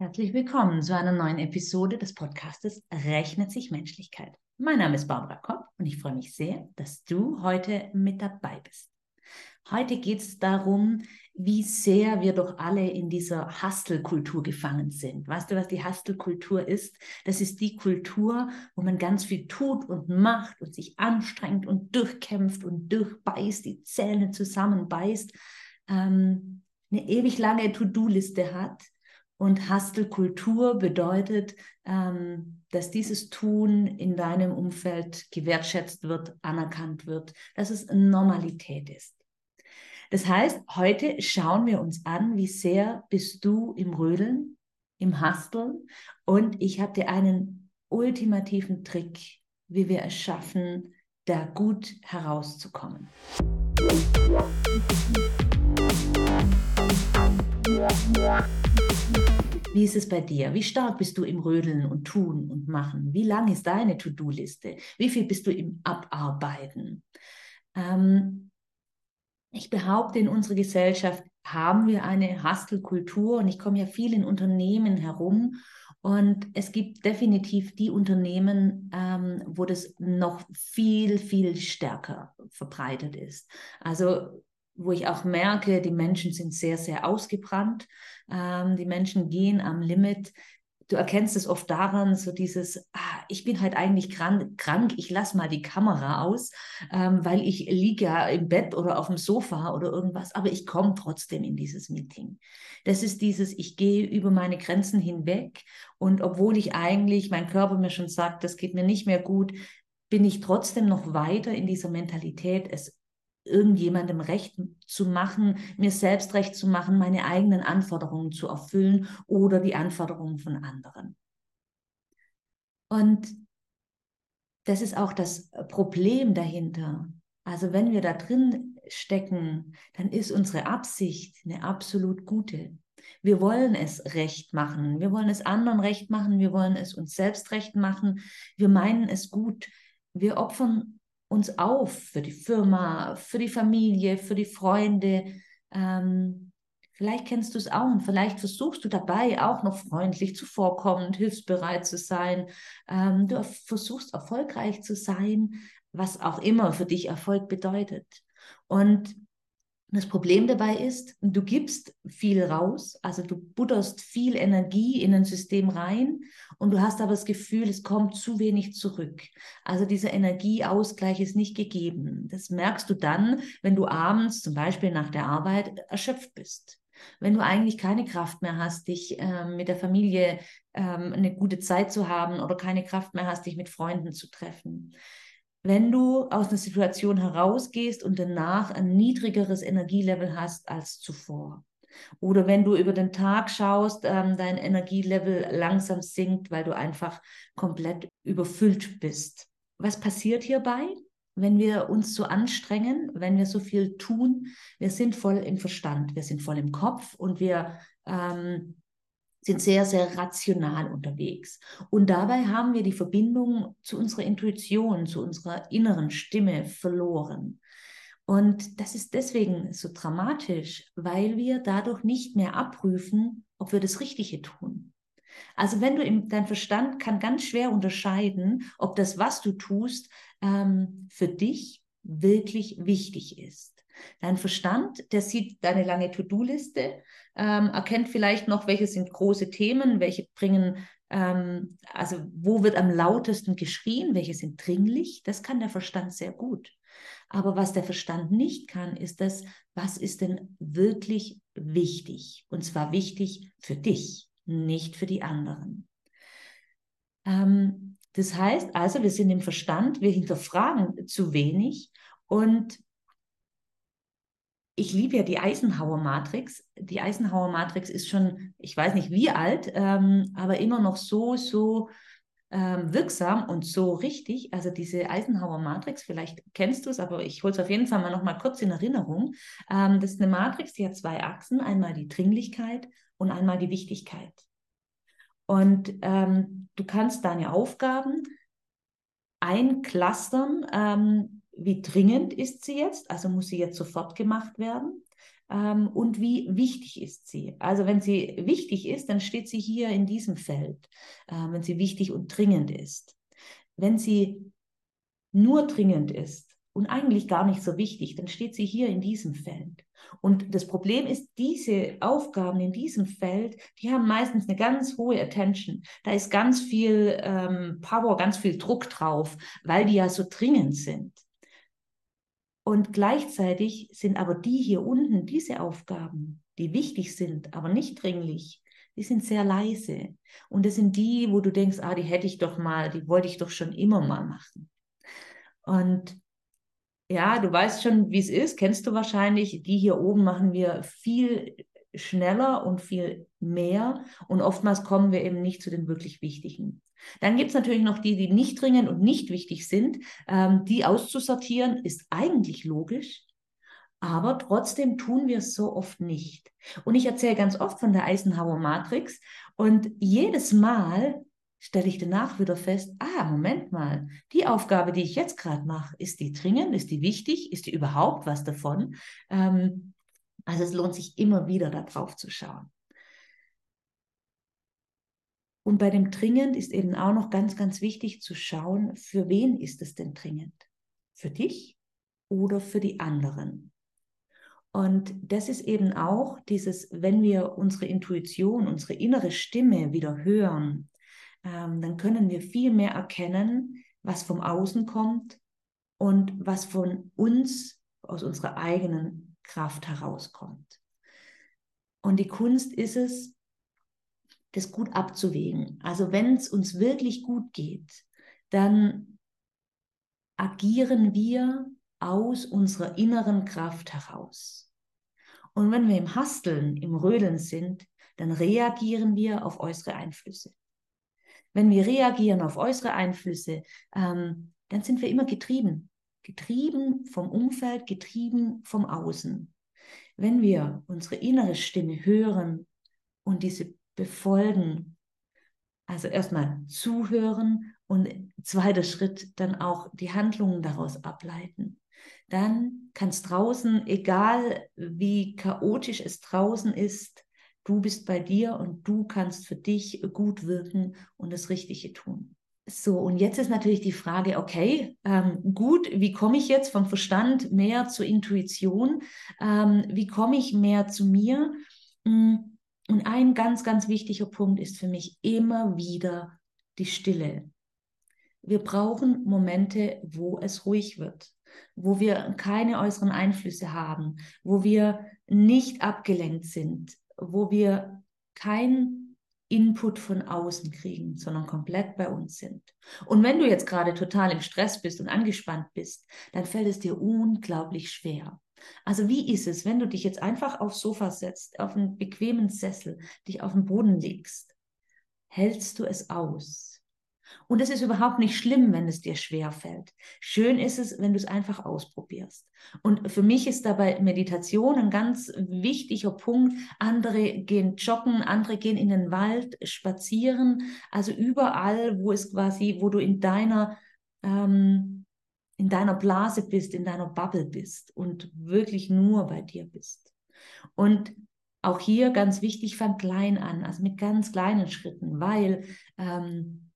Herzlich willkommen zu einer neuen Episode des Podcastes Rechnet sich Menschlichkeit. Mein Name ist Barbara Kopp und ich freue mich sehr, dass du heute mit dabei bist. Heute geht es darum, wie sehr wir doch alle in dieser Hustle-Kultur gefangen sind. Weißt du, was die Hustle-Kultur ist? Das ist die Kultur, wo man ganz viel tut und macht und sich anstrengt und durchkämpft und durchbeißt, die Zähne zusammenbeißt, ähm, eine ewig lange To-Do-Liste hat und Hustle-Kultur bedeutet, ähm, dass dieses Tun in deinem Umfeld gewertschätzt wird, anerkannt wird, dass es Normalität ist. Das heißt, heute schauen wir uns an, wie sehr bist du im Rödeln, im Husteln und ich habe dir einen ultimativen Trick, wie wir es schaffen, da gut herauszukommen. Wie ist es bei dir? Wie stark bist du im Rödeln und Tun und Machen? Wie lang ist deine To-Do-Liste? Wie viel bist du im Abarbeiten? Ähm, ich behaupte, in unserer Gesellschaft haben wir eine Hustle-Kultur und ich komme ja viel in Unternehmen herum und es gibt definitiv die Unternehmen, ähm, wo das noch viel, viel stärker verbreitet ist. Also wo ich auch merke, die Menschen sind sehr, sehr ausgebrannt. Ähm, die Menschen gehen am Limit. Du erkennst es oft daran, so dieses, ah, ich bin halt eigentlich krank, krank ich lasse mal die Kamera aus, ähm, weil ich liege ja im Bett oder auf dem Sofa oder irgendwas, aber ich komme trotzdem in dieses Meeting. Das ist dieses, ich gehe über meine Grenzen hinweg und obwohl ich eigentlich, mein Körper mir schon sagt, das geht mir nicht mehr gut, bin ich trotzdem noch weiter in dieser Mentalität, es irgendjemandem recht zu machen, mir selbst recht zu machen, meine eigenen Anforderungen zu erfüllen oder die Anforderungen von anderen. Und das ist auch das Problem dahinter. Also wenn wir da drin stecken, dann ist unsere Absicht eine absolut gute. Wir wollen es recht machen, wir wollen es anderen recht machen, wir wollen es uns selbst recht machen, wir meinen es gut. Wir opfern uns auf für die Firma, für die Familie, für die Freunde. Ähm, vielleicht kennst du es auch und vielleicht versuchst du dabei auch noch freundlich zuvorkommend, hilfsbereit zu sein. Ähm, du versuchst erfolgreich zu sein, was auch immer für dich Erfolg bedeutet. Und das Problem dabei ist, du gibst viel raus, also du butterst viel Energie in ein System rein und du hast aber das Gefühl, es kommt zu wenig zurück. Also dieser Energieausgleich ist nicht gegeben. Das merkst du dann, wenn du abends zum Beispiel nach der Arbeit erschöpft bist. Wenn du eigentlich keine Kraft mehr hast, dich äh, mit der Familie ähm, eine gute Zeit zu haben oder keine Kraft mehr hast, dich mit Freunden zu treffen wenn du aus einer Situation herausgehst und danach ein niedrigeres Energielevel hast als zuvor. Oder wenn du über den Tag schaust, ähm, dein Energielevel langsam sinkt, weil du einfach komplett überfüllt bist. Was passiert hierbei? Wenn wir uns so anstrengen, wenn wir so viel tun, wir sind voll im Verstand, wir sind voll im Kopf und wir ähm, sind sehr, sehr rational unterwegs. Und dabei haben wir die Verbindung zu unserer Intuition, zu unserer inneren Stimme verloren. Und das ist deswegen so dramatisch, weil wir dadurch nicht mehr abprüfen, ob wir das Richtige tun. Also wenn du im, dein Verstand kann ganz schwer unterscheiden, ob das, was du tust, ähm, für dich wirklich wichtig ist. Dein Verstand, der sieht deine lange To-Do-Liste, ähm, erkennt vielleicht noch, welche sind große Themen, welche bringen, ähm, also wo wird am lautesten geschrien, welche sind dringlich. Das kann der Verstand sehr gut. Aber was der Verstand nicht kann, ist das, was ist denn wirklich wichtig? Und zwar wichtig für dich, nicht für die anderen. Ähm, das heißt also, wir sind im Verstand, wir hinterfragen zu wenig und ich liebe ja die Eisenhower Matrix. Die Eisenhower Matrix ist schon, ich weiß nicht wie alt, ähm, aber immer noch so, so ähm, wirksam und so richtig. Also diese Eisenhower Matrix, vielleicht kennst du es, aber ich hole es auf jeden Fall mal noch mal kurz in Erinnerung. Ähm, das ist eine Matrix, die hat zwei Achsen, einmal die Dringlichkeit und einmal die Wichtigkeit. Und ähm, du kannst deine Aufgaben einclustern, ähm, wie dringend ist sie jetzt, also muss sie jetzt sofort gemacht werden. ähm, und wie wichtig ist sie. Also wenn sie wichtig ist, dann steht sie hier in diesem Feld, äh, wenn sie wichtig und dringend ist. Wenn sie nur dringend ist und eigentlich gar nicht so wichtig, dann steht sie hier in diesem Feld. Und das Problem ist, diese Aufgaben in diesem Feld, die haben meistens eine ganz hohe Attention. Da ist ganz viel ähm, Power, ganz viel Druck drauf, weil die ja so dringend sind. Und gleichzeitig sind aber die hier unten, diese Aufgaben, die wichtig sind, aber nicht dringlich, die sind sehr leise. Und das sind die, wo du denkst, ah, die hätte ich doch mal, die wollte ich doch schon immer mal machen. Und ja, du weißt schon, wie es ist, kennst du wahrscheinlich. Die hier oben machen wir viel schneller und viel mehr und oftmals kommen wir eben nicht zu den wirklich wichtigen. Dann gibt es natürlich noch die, die nicht dringend und nicht wichtig sind. Ähm, die auszusortieren ist eigentlich logisch, aber trotzdem tun wir es so oft nicht. Und ich erzähle ganz oft von der Eisenhower Matrix und jedes Mal stelle ich danach wieder fest, ah, Moment mal, die Aufgabe, die ich jetzt gerade mache, ist die dringend, ist die wichtig, ist die überhaupt was davon? Ähm, also es lohnt sich immer wieder darauf zu schauen. Und bei dem dringend ist eben auch noch ganz, ganz wichtig zu schauen, für wen ist es denn dringend? Für dich oder für die anderen? Und das ist eben auch dieses, wenn wir unsere Intuition, unsere innere Stimme wieder hören, ähm, dann können wir viel mehr erkennen, was vom Außen kommt und was von uns aus unserer eigenen Kraft herauskommt. Und die Kunst ist es, das gut abzuwägen. Also wenn es uns wirklich gut geht, dann agieren wir aus unserer inneren Kraft heraus. Und wenn wir im Hasteln, im Rödeln sind, dann reagieren wir auf äußere Einflüsse. Wenn wir reagieren auf äußere Einflüsse, ähm, dann sind wir immer getrieben. Getrieben vom Umfeld, getrieben vom Außen. Wenn wir unsere innere Stimme hören und diese befolgen, also erstmal zuhören und zweiter Schritt dann auch die Handlungen daraus ableiten, dann kann es draußen, egal wie chaotisch es draußen ist, Du bist bei dir und du kannst für dich gut wirken und das Richtige tun. So, und jetzt ist natürlich die Frage, okay, ähm, gut, wie komme ich jetzt vom Verstand mehr zur Intuition? Ähm, wie komme ich mehr zu mir? Mm, und ein ganz, ganz wichtiger Punkt ist für mich immer wieder die Stille. Wir brauchen Momente, wo es ruhig wird, wo wir keine äußeren Einflüsse haben, wo wir nicht abgelenkt sind, wo wir kein Input von außen kriegen, sondern komplett bei uns sind. Und wenn du jetzt gerade total im Stress bist und angespannt bist, dann fällt es dir unglaublich schwer. Also wie ist es, wenn du dich jetzt einfach aufs Sofa setzt, auf einen bequemen Sessel, dich auf den Boden legst? Hältst du es aus? Und es ist überhaupt nicht schlimm, wenn es dir schwer fällt. Schön ist es, wenn du es einfach ausprobierst. Und für mich ist dabei Meditation ein ganz wichtiger Punkt. Andere gehen joggen, andere gehen in den Wald spazieren. Also überall, wo es quasi, wo du in deiner ähm, in deiner Blase bist, in deiner Bubble bist und wirklich nur bei dir bist. Und auch hier ganz wichtig, fang klein an, also mit ganz kleinen Schritten, weil ähm,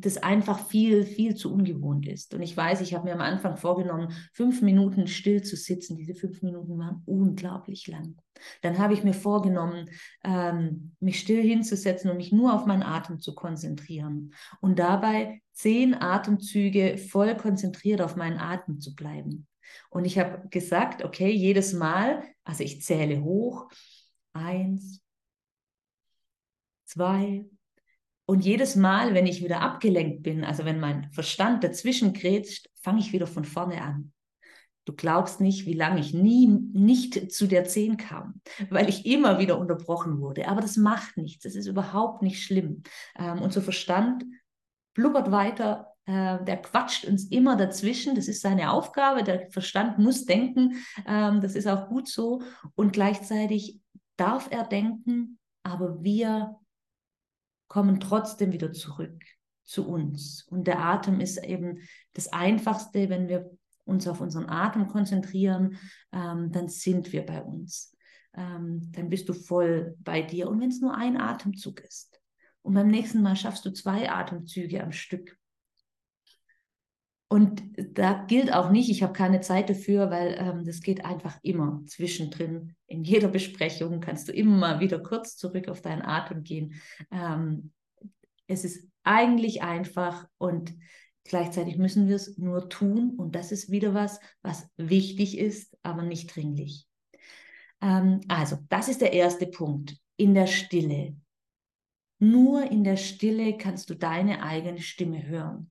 das einfach viel, viel zu ungewohnt ist. Und ich weiß, ich habe mir am Anfang vorgenommen, fünf Minuten still zu sitzen. Diese fünf Minuten waren unglaublich lang. Dann habe ich mir vorgenommen, ähm, mich still hinzusetzen und mich nur auf meinen Atem zu konzentrieren. Und dabei zehn Atemzüge voll konzentriert auf meinen Atem zu bleiben. Und ich habe gesagt, okay, jedes Mal, also ich zähle hoch, eins, zwei, und jedes Mal, wenn ich wieder abgelenkt bin, also wenn mein Verstand dazwischen grätscht, fange ich wieder von vorne an. Du glaubst nicht, wie lange ich nie nicht zu der 10 kam, weil ich immer wieder unterbrochen wurde. Aber das macht nichts. Es ist überhaupt nicht schlimm. Ähm, unser Verstand blubbert weiter, äh, der quatscht uns immer dazwischen. Das ist seine Aufgabe. Der Verstand muss denken. Ähm, das ist auch gut so. Und gleichzeitig darf er denken, aber wir kommen trotzdem wieder zurück zu uns. Und der Atem ist eben das Einfachste, wenn wir uns auf unseren Atem konzentrieren, ähm, dann sind wir bei uns. Ähm, dann bist du voll bei dir. Und wenn es nur ein Atemzug ist. Und beim nächsten Mal schaffst du zwei Atemzüge am Stück. Und da gilt auch nicht, ich habe keine Zeit dafür, weil ähm, das geht einfach immer zwischendrin. In jeder Besprechung kannst du immer wieder kurz zurück auf deinen Atem gehen. Ähm, es ist eigentlich einfach und gleichzeitig müssen wir es nur tun. Und das ist wieder was, was wichtig ist, aber nicht dringlich. Ähm, also, das ist der erste Punkt. In der Stille. Nur in der Stille kannst du deine eigene Stimme hören.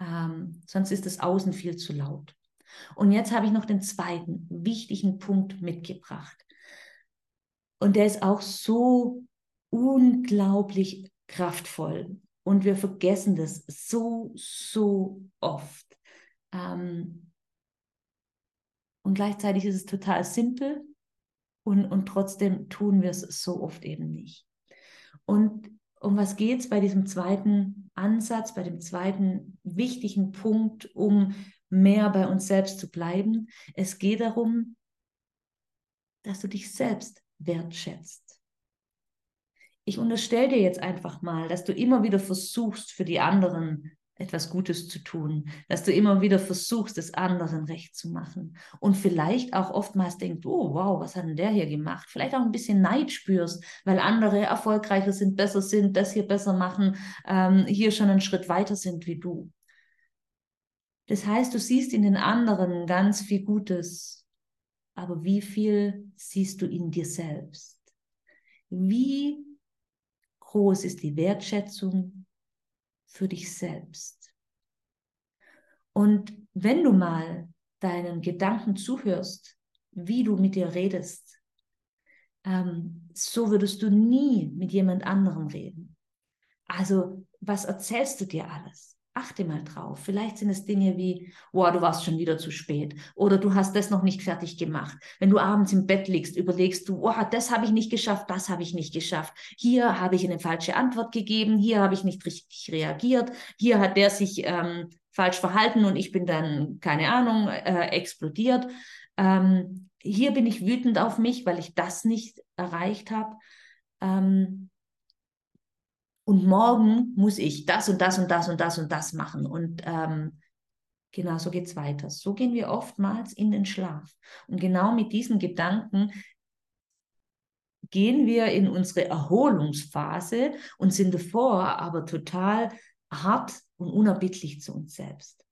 Ähm, sonst ist das Außen viel zu laut. Und jetzt habe ich noch den zweiten wichtigen Punkt mitgebracht. Und der ist auch so unglaublich kraftvoll. Und wir vergessen das so, so oft. Ähm, und gleichzeitig ist es total simpel und, und trotzdem tun wir es so oft eben nicht. Und um was geht es bei diesem zweiten Ansatz, bei dem zweiten wichtigen Punkt, um mehr bei uns selbst zu bleiben? Es geht darum, dass du dich selbst wertschätzt. Ich unterstelle dir jetzt einfach mal, dass du immer wieder versuchst, für die anderen etwas Gutes zu tun, dass du immer wieder versuchst, es anderen recht zu machen und vielleicht auch oftmals denkst, oh wow, was hat denn der hier gemacht? Vielleicht auch ein bisschen Neid spürst, weil andere erfolgreicher sind, besser sind, das hier besser machen, ähm, hier schon einen Schritt weiter sind wie du. Das heißt, du siehst in den anderen ganz viel Gutes, aber wie viel siehst du in dir selbst? Wie groß ist die Wertschätzung für dich selbst. Und wenn du mal deinen Gedanken zuhörst, wie du mit dir redest, ähm, so würdest du nie mit jemand anderem reden. Also, was erzählst du dir alles? Achte mal drauf. Vielleicht sind es Dinge wie, wow, du warst schon wieder zu spät oder du hast das noch nicht fertig gemacht. Wenn du abends im Bett liegst, überlegst du, wow, das habe ich nicht geschafft, das habe ich nicht geschafft. Hier habe ich eine falsche Antwort gegeben, hier habe ich nicht richtig reagiert, hier hat der sich ähm, falsch verhalten und ich bin dann, keine Ahnung, äh, explodiert. Ähm, hier bin ich wütend auf mich, weil ich das nicht erreicht habe. Ähm, und morgen muss ich das und das und das und das und das machen. Und ähm, genau so geht es weiter. So gehen wir oftmals in den Schlaf. Und genau mit diesen Gedanken gehen wir in unsere Erholungsphase und sind davor aber total hart und unerbittlich zu uns selbst.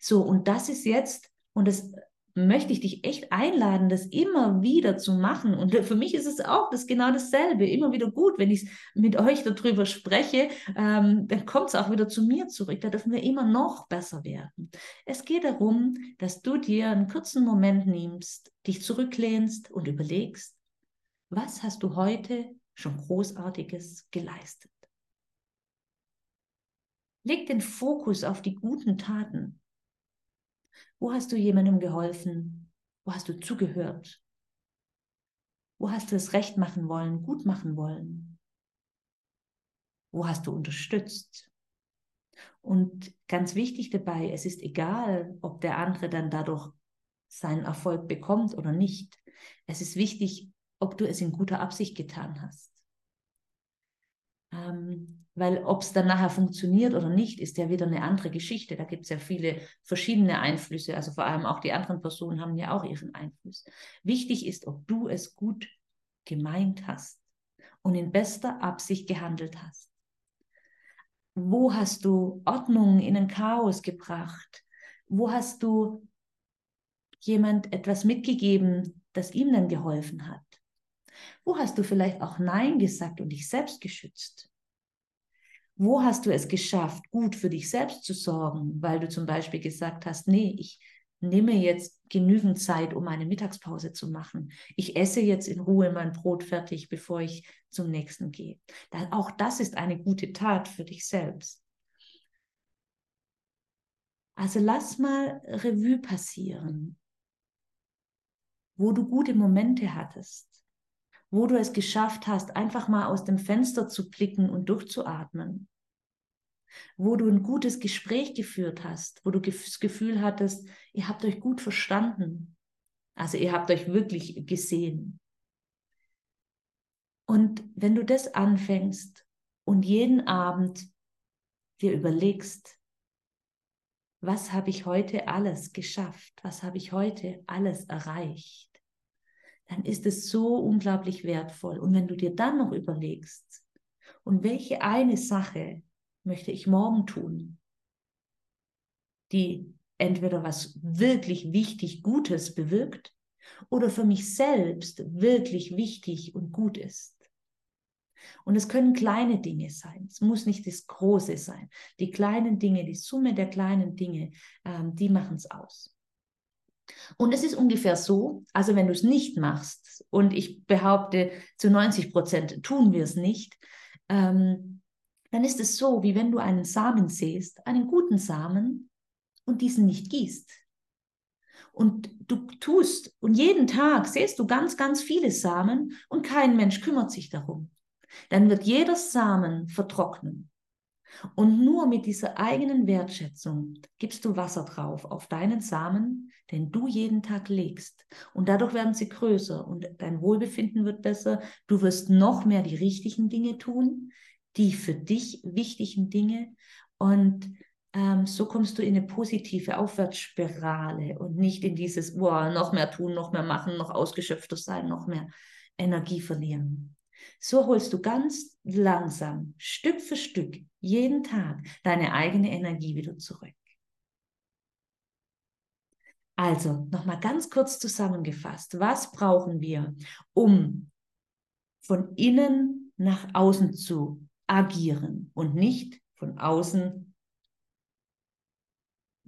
So, und das ist jetzt, und das möchte ich dich echt einladen, das immer wieder zu machen. Und für mich ist es auch das genau dasselbe. Immer wieder gut, wenn ich mit euch darüber spreche, ähm, dann kommt es auch wieder zu mir zurück. Da dürfen wir immer noch besser werden. Es geht darum, dass du dir einen kurzen Moment nimmst, dich zurücklehnst und überlegst, was hast du heute schon Großartiges geleistet? Leg den Fokus auf die guten Taten wo hast du jemandem geholfen? Wo hast du zugehört? Wo hast du es recht machen wollen, gut machen wollen? Wo hast du unterstützt? Und ganz wichtig dabei, es ist egal, ob der andere dann dadurch seinen Erfolg bekommt oder nicht. Es ist wichtig, ob du es in guter Absicht getan hast. Ähm, weil ob es dann nachher funktioniert oder nicht, ist ja wieder eine andere Geschichte. Da gibt es ja viele verschiedene Einflüsse. Also vor allem auch die anderen Personen haben ja auch ihren Einfluss. Wichtig ist, ob du es gut gemeint hast und in bester Absicht gehandelt hast. Wo hast du Ordnung in ein Chaos gebracht? Wo hast du jemand etwas mitgegeben, das ihm dann geholfen hat? Wo hast du vielleicht auch Nein gesagt und dich selbst geschützt? Wo hast du es geschafft, gut für dich selbst zu sorgen, weil du zum Beispiel gesagt hast, nee, ich nehme jetzt genügend Zeit, um eine Mittagspause zu machen. Ich esse jetzt in Ruhe mein Brot fertig, bevor ich zum nächsten gehe. auch das ist eine gute Tat für dich selbst. Also lass mal Revue passieren, wo du gute Momente hattest, wo du es geschafft hast, einfach mal aus dem Fenster zu blicken und durchzuatmen. wo du ein gutes Gespräch geführt hast, wo du das Gefühl hattest, ihr habt euch gut verstanden. Also ihr habt euch wirklich gesehen. Und wenn du das anfängst und jeden Abend dir überlegst, was habe ich heute alles geschafft, was habe ich heute alles erreicht, dann ist es so unglaublich wertvoll. Und wenn du dir dann noch überlegst, und welche eine Sache möchte ich morgen tun, die entweder was wirklich wichtig Gutes bewirkt oder für mich selbst wirklich wichtig und gut ist. Und es können kleine Dinge sein. Es muss nicht das Große sein. Die kleinen Dinge, die Summe der kleinen Dinge, ähm, die machen es aus. Und es ist ungefähr so, also wenn du es nicht machst, und ich behaupte, zu 90 Prozent tun wir es nicht, ähm, dann ist es so, wie wenn du einen Samen säst, einen guten Samen, und diesen nicht gießt. Und du tust, und jeden Tag säst du ganz, ganz viele Samen und kein Mensch kümmert sich darum. Dann wird jeder Samen vertrocknen. Und nur mit dieser eigenen Wertschätzung gibst du Wasser drauf auf deinen Samen, den du jeden Tag legst. Und dadurch werden sie größer und dein Wohlbefinden wird besser. Du wirst noch mehr die richtigen Dinge tun, die für dich wichtigen Dinge. Und ähm, so kommst du in eine positive Aufwärtsspirale und nicht in dieses, boah, noch mehr tun, noch mehr machen, noch ausgeschöpfter sein, noch mehr Energie verlieren. So holst du ganz langsam, Stück für Stück, jeden Tag deine eigene Energie wieder zurück. Also, nochmal ganz kurz zusammengefasst, was brauchen wir, um von innen nach außen zu agieren und nicht von außen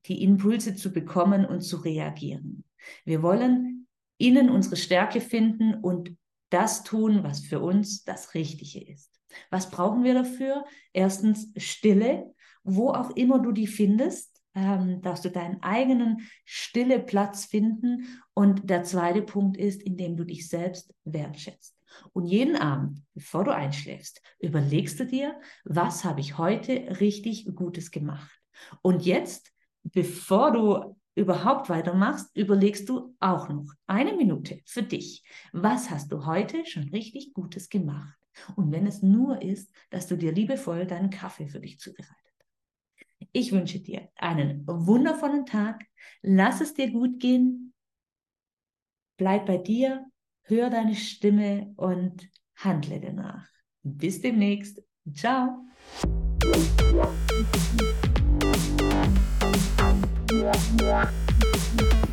die Impulse zu bekommen und zu reagieren. Wir wollen innen unsere Stärke finden und das tun, was für uns das Richtige ist. Was brauchen wir dafür? Erstens Stille, wo auch immer du die findest, ähm, darfst du deinen eigenen stille Platz finden. Und der zweite Punkt ist, indem du dich selbst wertschätzt. Und jeden Abend, bevor du einschläfst, überlegst du dir, was habe ich heute richtig Gutes gemacht? Und jetzt, bevor du überhaupt weitermachst, überlegst du auch noch eine Minute für dich. Was hast du heute schon richtig Gutes gemacht? Und wenn es nur ist, dass du dir liebevoll deinen Kaffee für dich zubereitet. Ich wünsche dir einen wundervollen Tag. Lass es dir gut gehen. Bleib bei dir, hör deine Stimme und handle danach. Bis demnächst. Ciao. Yeah.